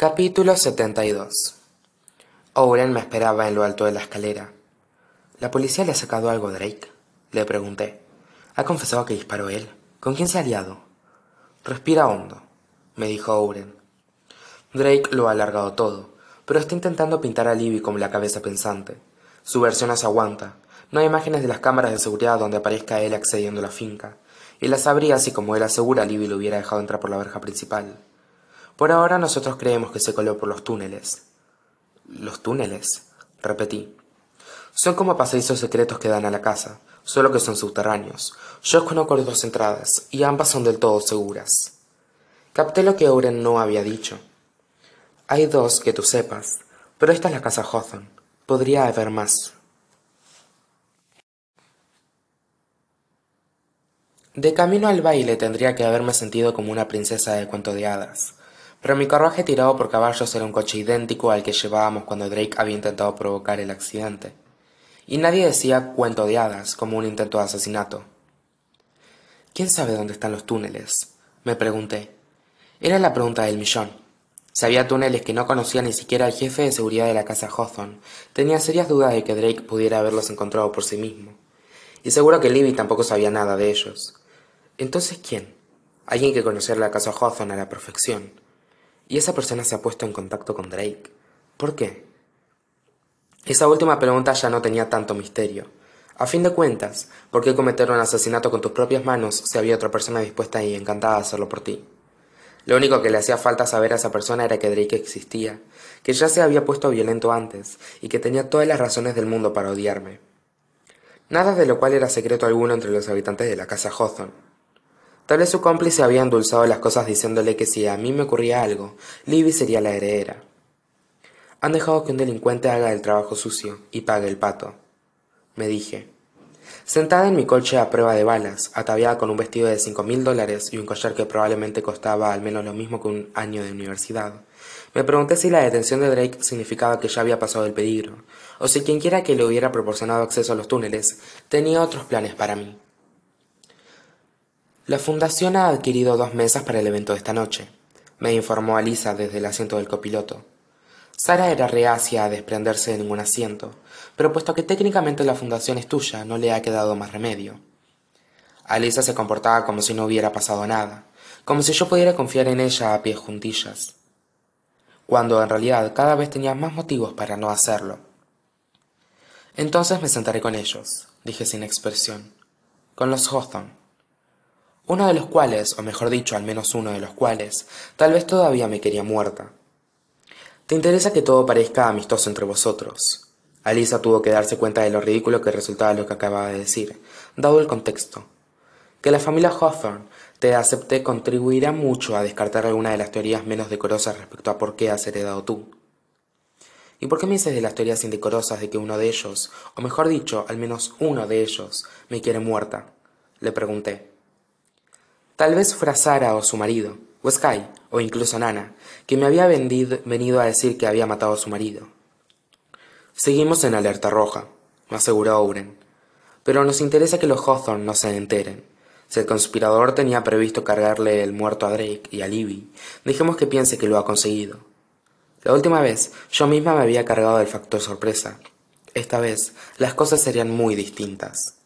Capítulo 72 Owen me esperaba en lo alto de la escalera. ¿La policía le ha sacado algo a Drake? Le pregunté. Ha confesado que disparó él. ¿Con quién se ha aliado? Respira hondo, me dijo Owen. Drake lo ha alargado todo, pero está intentando pintar a Libby como la cabeza pensante. Su versión no se aguanta. No hay imágenes de las cámaras de seguridad donde aparezca él accediendo a la finca, y las habría así como él asegura Libby lo hubiera dejado entrar por la verja principal. Por ahora nosotros creemos que se coló por los túneles. ¿Los túneles? repetí. Son como pasadizos secretos que dan a la casa, solo que son subterráneos. Yo conozco dos entradas, y ambas son del todo seguras. Capté lo que Oren no había dicho. Hay dos que tú sepas, pero esta es la casa Hawthorne. Podría haber más. De camino al baile tendría que haberme sentido como una princesa de cuento de hadas pero mi carruaje tirado por caballos era un coche idéntico al que llevábamos cuando Drake había intentado provocar el accidente. Y nadie decía cuento de hadas como un intento de asesinato. ¿Quién sabe dónde están los túneles? me pregunté. Era la pregunta del millón. Si había túneles que no conocía ni siquiera el jefe de seguridad de la casa Hawthorne, tenía serias dudas de que Drake pudiera haberlos encontrado por sí mismo. Y seguro que Libby tampoco sabía nada de ellos. Entonces, ¿quién? Alguien que conociera la casa Hawthorne a la perfección y esa persona se ha puesto en contacto con Drake. ¿Por qué? Esa última pregunta ya no tenía tanto misterio. A fin de cuentas, ¿por qué cometer un asesinato con tus propias manos si había otra persona dispuesta y encantada de hacerlo por ti? Lo único que le hacía falta saber a esa persona era que Drake existía, que ya se había puesto violento antes y que tenía todas las razones del mundo para odiarme. Nada de lo cual era secreto alguno entre los habitantes de la casa Hawthorne. Tal vez su cómplice había endulzado las cosas diciéndole que si a mí me ocurría algo, Libby sería la heredera. Han dejado que un delincuente haga el trabajo sucio y pague el pato, me dije. Sentada en mi coche a prueba de balas, ataviada con un vestido de cinco mil dólares y un collar que probablemente costaba al menos lo mismo que un año de universidad, me pregunté si la detención de Drake significaba que ya había pasado el peligro, o si quienquiera que le hubiera proporcionado acceso a los túneles tenía otros planes para mí. La fundación ha adquirido dos mesas para el evento de esta noche, me informó Alisa desde el asiento del copiloto. Sara era reacia a desprenderse de ningún asiento, pero puesto que técnicamente la fundación es tuya, no le ha quedado más remedio. Alisa se comportaba como si no hubiera pasado nada, como si yo pudiera confiar en ella a pies juntillas, cuando en realidad cada vez tenía más motivos para no hacerlo. Entonces me sentaré con ellos, dije sin expresión, con los Hawthorne uno de los cuales, o mejor dicho, al menos uno de los cuales, tal vez todavía me quería muerta. ¿Te interesa que todo parezca amistoso entre vosotros? Alisa tuvo que darse cuenta de lo ridículo que resultaba lo que acababa de decir, dado el contexto. Que la familia Hawthorne te acepte contribuirá mucho a descartar alguna de las teorías menos decorosas respecto a por qué has heredado tú. ¿Y por qué me dices de las teorías indecorosas de que uno de ellos, o mejor dicho, al menos uno de ellos, me quiere muerta? Le pregunté. Tal vez fuera Sara o su marido, o Sky, o incluso Nana, que me había venido a decir que había matado a su marido. Seguimos en alerta roja, me aseguró Owen. Pero nos interesa que los Hawthorne no se enteren. Si el conspirador tenía previsto cargarle el muerto a Drake y a Libby, dejemos que piense que lo ha conseguido. La última vez yo misma me había cargado del factor sorpresa. Esta vez las cosas serían muy distintas.